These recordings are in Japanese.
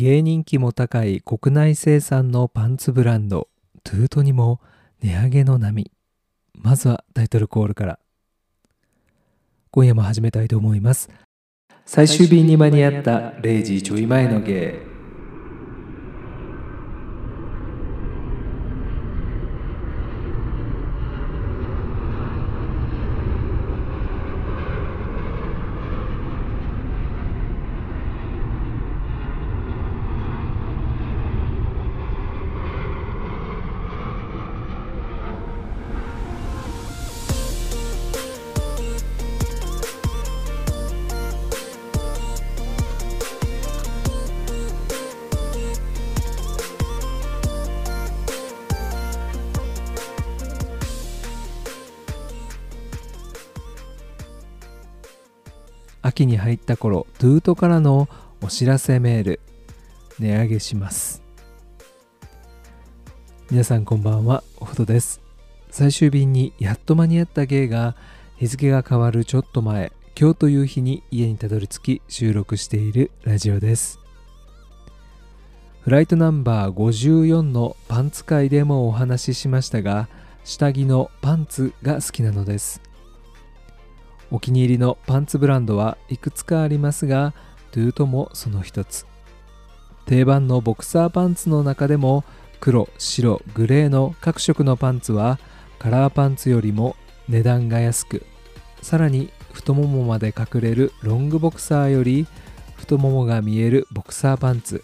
芸人気も高い国内生産のパンツブランド。トゥートにも値上げの波。まずはタイトルコールから。今夜も始めたいと思います。最終便に間に合った0時ちょい前の芸。秋に入った頃トゥートからのお知らせメール値上げします。皆さんこんばんはおふとです。最終便にやっと間に合った芸が日付が変わるちょっと前今日という日に家にたどり着き収録しているラジオです。フライトナンバー54のパンツ会でもお話ししましたが下着のパンツが好きなのです。お気に入りのパンツブランドはいくつかありますがトゥートもその一つ定番のボクサーパンツの中でも黒白グレーの各色のパンツはカラーパンツよりも値段が安くさらに太ももまで隠れるロングボクサーより太ももが見えるボクサーパンツ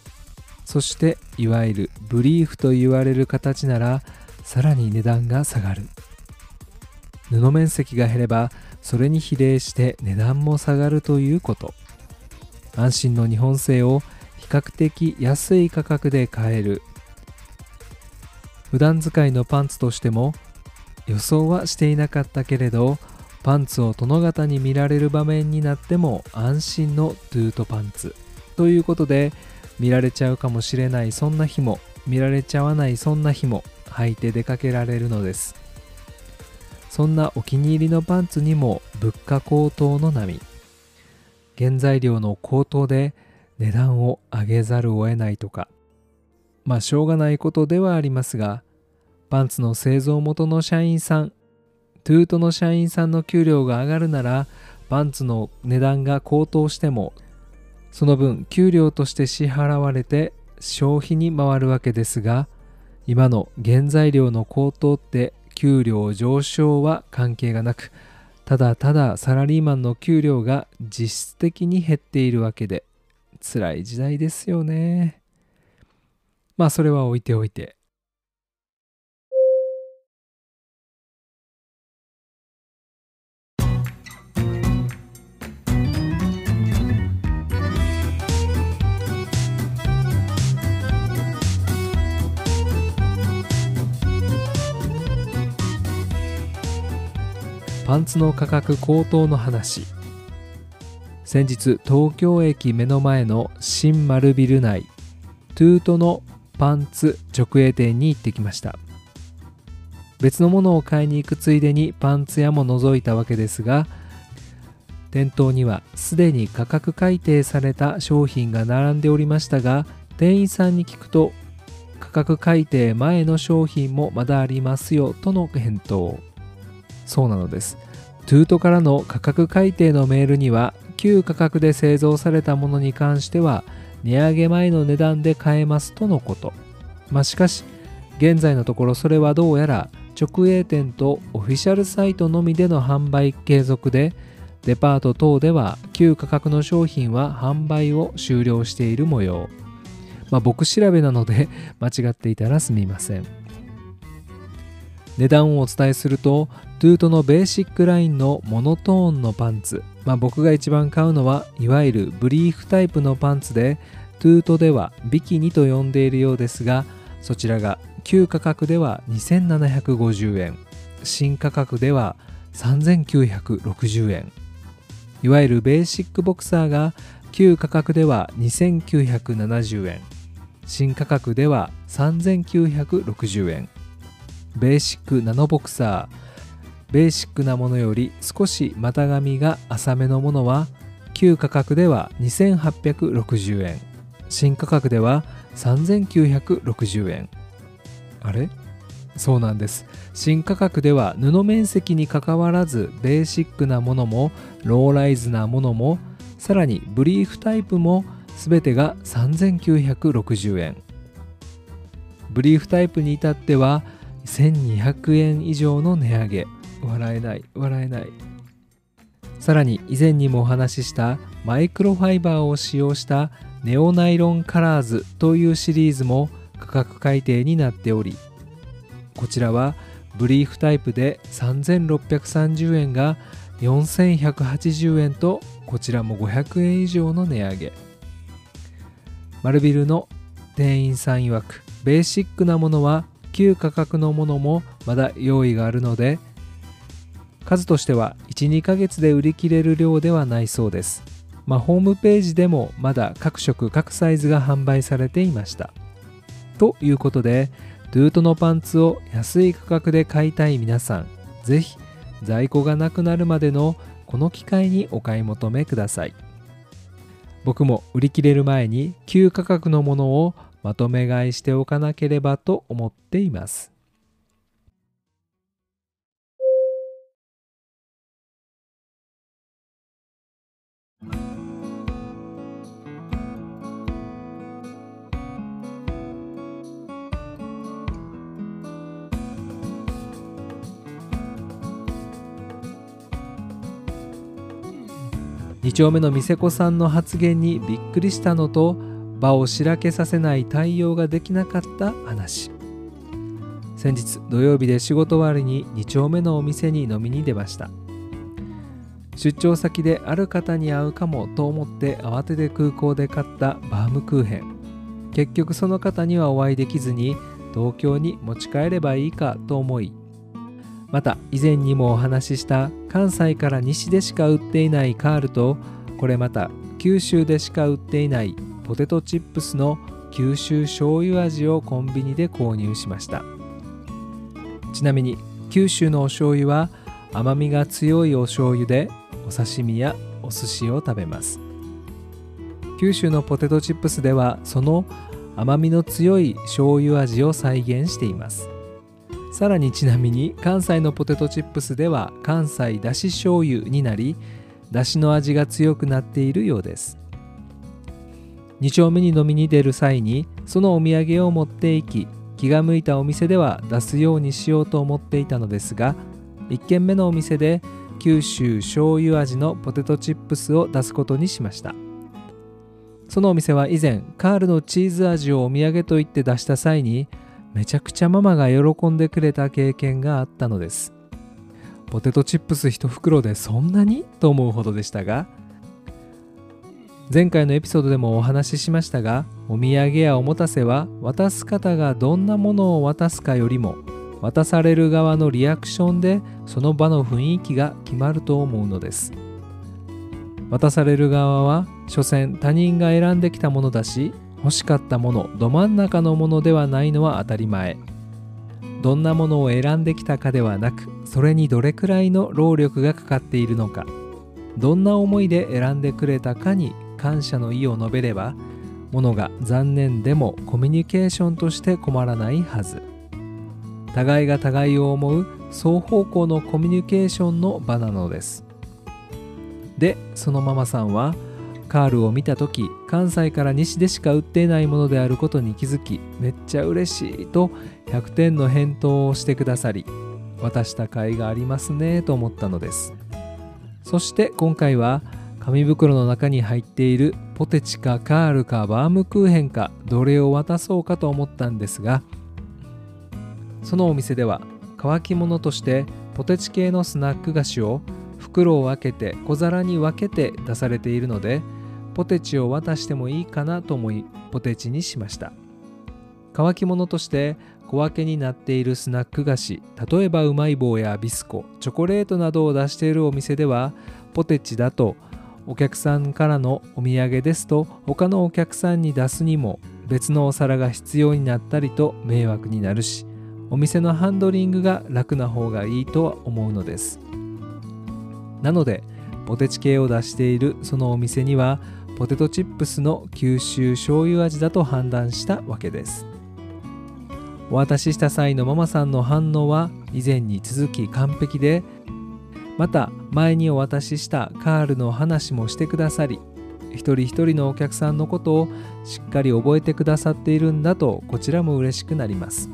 そしていわゆるブリーフと言われる形ならさらに値段が下がる。布面積が減ればそれに比例して値段も下がるということ。安心の日本製を比較的安い価格で買える。普段使いのパンツとしても予想はしていなかったけれどパンツを殿方に見られる場面になっても安心のトゥートパンツということで見られちゃうかもしれないそんな日も見られちゃわないそんな日も履いて出かけられるのです。そんなお気に入りのパンツにも物価高騰の波。原材料の高騰で値段を上げざるを得ないとか。まあしょうがないことではありますがパンツの製造元の社員さんトゥートの社員さんの給料が上がるならパンツの値段が高騰してもその分給料として支払われて消費に回るわけですが今の原材料の高騰って給料上昇は関係がなくただただサラリーマンの給料が実質的に減っているわけで辛い時代ですよね。まあそれは置いておいてパンツの価格高騰の話。先日東京駅目の前の新丸ビル内トゥートのパンツ直営店に行ってきました。別のものを買いに行くついでにパンツ屋も覗いたわけですが店頭にはすでに価格改定された商品が並んでおりましたが店員さんに聞くと価格改定前の商品もまだありますよとの返答。そうなのです。トゥートからの価格改定のメールには旧価格で製造されたものに関しては値上げ前の値段で買えますとのこと。まあしかし現在のところそれはどうやら直営店とオフィシャルサイトのみでの販売継続でデパート等では旧価格の商品は販売を終了している模様。まあ僕調べなので 間違っていたらすみません。値段をお伝えするとトゥートのベーシックラインのモノトーンのパンツ、まあ、僕が一番買うのはいわゆるブリーフタイプのパンツでトゥートではビキニと呼んでいるようですがそちらが旧価格では2750円。新価格では3960円。いわゆるベーシックボクサーが旧価格では2970円。新価格では3960円。ベーシックナノボクサーベーシックなものより少し股上が浅めのものは旧価格では2860円。新価格では3960円。あれ？そうなんです。新価格では布面積にかかわらずベーシックなものもローライズなものもさらにブリーフタイプも全てが3960円。ブリーフタイプに至っては1200円以上の値上げ。笑えない。笑えない。さらに以前にもお話ししたマイクロファイバーを使用したネオナイロンカラーズというシリーズも価格改定になっておりこちらはブリーフタイプで3630円が4180円とこちらも500円以上の値上げ。丸ビルの店員さん曰くベーシックなものは旧価格のものもまだ用意があるので数としては12ヶ月で売り切れる量ではないそうです。まあ、ホームページでもまだ各色各サイズが販売されていました。ということでトゥートのパンツを安い価格で買いたい皆さんぜひ在庫がなくなるまでのこの機会にお買い求めください。僕も売り切れる前に旧価格のものをまとめ買いしておかなければと思っています。2丁目の店子さんの発言にびっくりしたのと場をしらけさせない対応ができなかった話。先日土曜日で仕事終わりに2丁目のお店に飲みに出ました。出張先である方に会うかもと思って慌てて空港で買ったバームクーヘン。結局その方にはお会いできずに東京に持ち帰ればいいかと思い。また以前にもお話しした関西から西でしか売っていないカールとこれまた九州でしか売っていないポテトチップスの九州醤油味をコンビニで購入しました。ちなみに九州のお醤油は甘みが強いお醤油でお刺身やお寿司を食べます。九州のポテトチップスではその甘みの強い醤油味を再現しています。さらにちなみに関西のポテトチップスでは関西だし醤油になりだしの味が強くなっているようです。2丁目に飲みに出る際にそのお土産を持っていき気が向いたお店では出すようにしようと思っていたのですが1軒目のお店で九州醤油味のポテトチップスを出すことにしました。そのお店は以前カールのチーズ味をお土産と言って出した際にめちゃくちゃママが喜んでくれた経験があったのです。ポテトチップス1袋でそんなに？と思うほどでしたが前回のエピソードでもお話ししましたがお土産やおもたせは渡す方がどんなものを渡すかよりも渡される側のリアクションでその場の雰囲気が決まると思うのです。渡される側は所詮他人が選んできたものだし欲しかったものど真ん中のものではないのは当たり前。どんなものを選んできたかではなくそれにどれくらいの労力がかかっているのかどんな思いで選んでくれたかに感謝の意を述べればものが残念でもコミュニケーションとして困らないはず。互いが互いを思う双方向のコミュニケーションの場なのです。でそのママさんはカールを見た時関西から西でしか売っていないものであることに気づきめっちゃ嬉しいと100点の返答をしてくださり渡した甲斐がありますねと思ったのです。そして今回は紙袋の中に入っているポテチかカールかバームクーヘンかどれを渡そうかと思ったんですがそのお店では乾き物としてポテチ系のスナック菓子を袋を開けて小皿に分けて出されているのでポテチを渡してもいいかなと思いポテチにしました。乾き物として小分けになっているスナック菓子例えばうまい棒やビスコチョコレートなどを出しているお店ではポテチだとお客さんからのお土産ですと他のお客さんに出すにも別のお皿が必要になったりと迷惑になるしお店のハンドリングが楽な方がいいとは思うのです。なのでポテチ系を出しているそのお店にはポテトチップスの九州醤油味だと判断したわけです。お渡しした際のママさんの反応は以前に続き完璧でまた前にお渡ししたカールの話もしてくださり一人一人のお客さんのことをしっかり覚えてくださっているんだとこちらも嬉しくなります。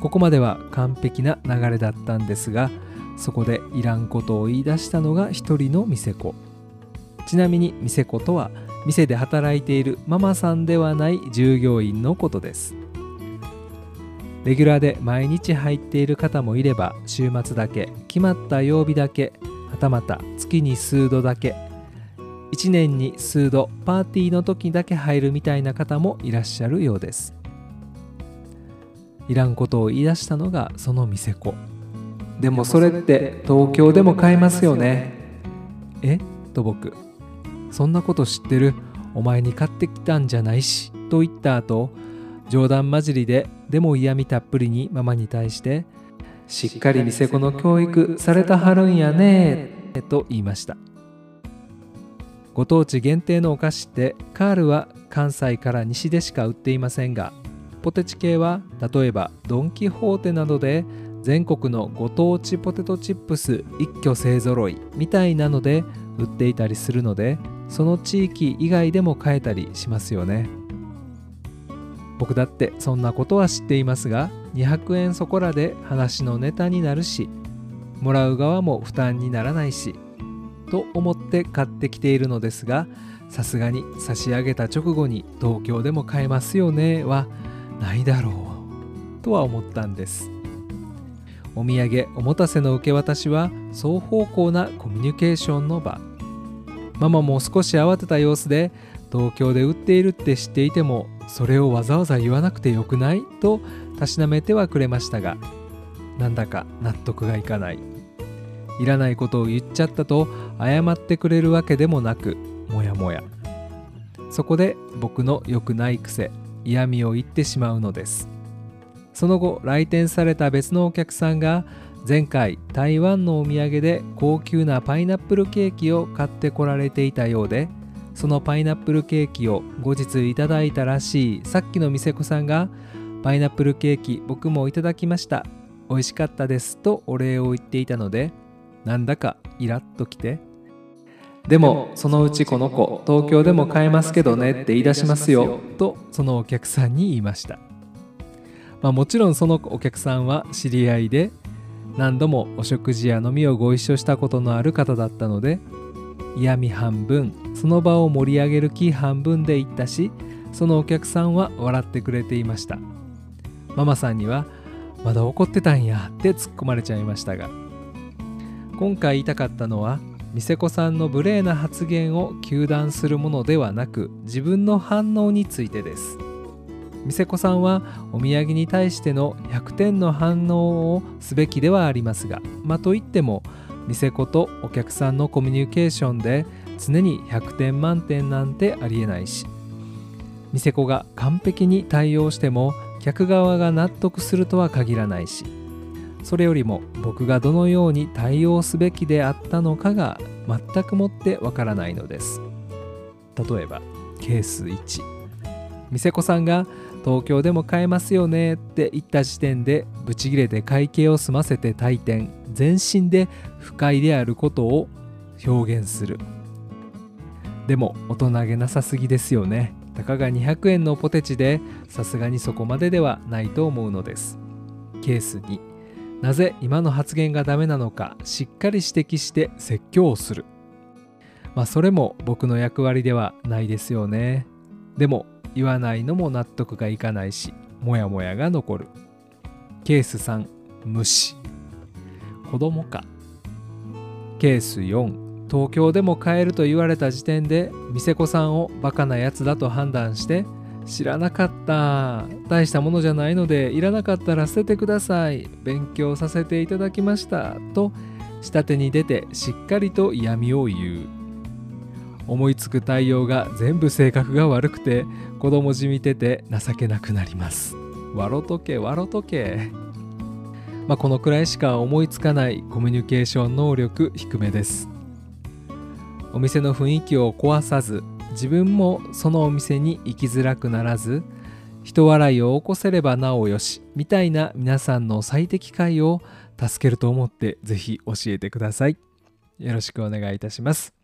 ここまでは完璧な流れだったんですがそこでいらんことを言い出したのが一人の店子。ちなみに店子とは店で働いているママさんではない従業員のことです。レギュラーで毎日入っている方もいれば週末だけ決まった曜日だけはたまた月に数度だけ1年に数度パーティーの時だけ入るみたいな方もいらっしゃるようです。いらんことを言い出したのがその店子。でもそれって東京でも買えますよね。え？と僕。そんなこと知ってる？お前に買ってきたんじゃないし。と言った後冗談交じりででも嫌味たっぷりにママに対してしっかり店子の教育されたはるんやねと言いました。ご当地限定のお菓子ってカールは関西から西でしか売っていませんがポテチ系は例えばドン・キホーテなどで全国のご当地ポテトチップス一挙勢ぞろいみたいなので売っていたりするのでその地域以外でも買えたりしますよね。僕だってそんなことは知っていますが200円そこらで話のネタになるしもらう側も負担にならないしと思って買ってきているのですがさすがに差し上げた直後に東京でも買えますよねはないだろうとは思ったんです。お土産おもたせの受け渡しは双方向なコミュニケーションの場。ママも少し慌てた様子で東京で売っているって知っていてもそれをわざわざ言わなくてよくない？とたしなめてはくれましたがなんだか納得がいかない。いらないことを言っちゃったと謝ってくれるわけでもなくもやもや。そこで僕の良くない癖嫌味を言ってしまうのです。その後来店された別のお客さんが前回台湾のお土産で高級なパイナップルケーキを買ってこられていたようでそのパイナップルケーキを後日いただいたらしい。さっきの店子さんがパイナップルケーキ僕もいただきました。美味しかったですとお礼を言っていたのでなんだかイラッときて。でもそのうちこの子東京でも買えますけどねって言い出しますよ。とそのお客さんに言いました、まあ、もちろんそのお客さんは知り合いで何度もお食事や飲みをご一緒したことのある方だったので嫌味半分その場を盛り上げる気半分で言ったしそのお客さんは笑ってくれていました。ママさんには「まだ怒ってたんや」って突っ込まれちゃいましたが。今回言いたかったのは店子さんの無礼な発言を糾弾するものではなく自分の反応についてです。店子さんはお土産に対しての100点の反応をすべきではありますがまといっても店子とお客さんのコミュニケーションで常に100点満点なんてありえないし店子が完璧に対応しても客側が納得するとは限らないしそれよりも僕がどのように対応すべきであったのかが全くもってわからないのです。例えばケース1店子さんが東京でも買えますよねって言った時点でブチギレて会計を済ませて退店。全身で不快であることを表現する。でも大人げなさすぎですよね。たかが200円のポテチでさすがにそこまでではないと思うのです。ケース2なぜ今の発言がダメなのかしっかり指摘して説教をする。まあそれも僕の役割ではないですよね。でも言わないのも納得がいかないしモヤモヤが残る。ケース3無視。子供か。ケース4東京でも買えると言われた時点で店子さんをバカなやつだと判断して知らなかった。大したものじゃないのでいらなかったら捨ててください。勉強させていただきました。と下手に出てしっかりと嫌味を言う。思いつく対応が全部性格が悪くて子供じみてて情けなくなります。笑とけ笑とけ。まあこのくらいしか思いつかないコミュニケーション能力低めです。お店の雰囲気を壊さず自分もそのお店に行きづらくならず人笑いを起こせればなおよしみたいな皆さんの最適解を助けると思ってぜひ教えてください。よろしくお願いいたします。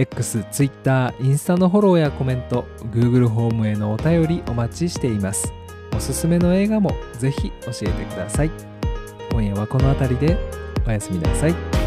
X、Twitter、インスタのフォローやコメント、Google ホームへのお便りお待ちしています。おすすめの映画もぜひ教えてください。今夜はこの辺りでおやすみなさい。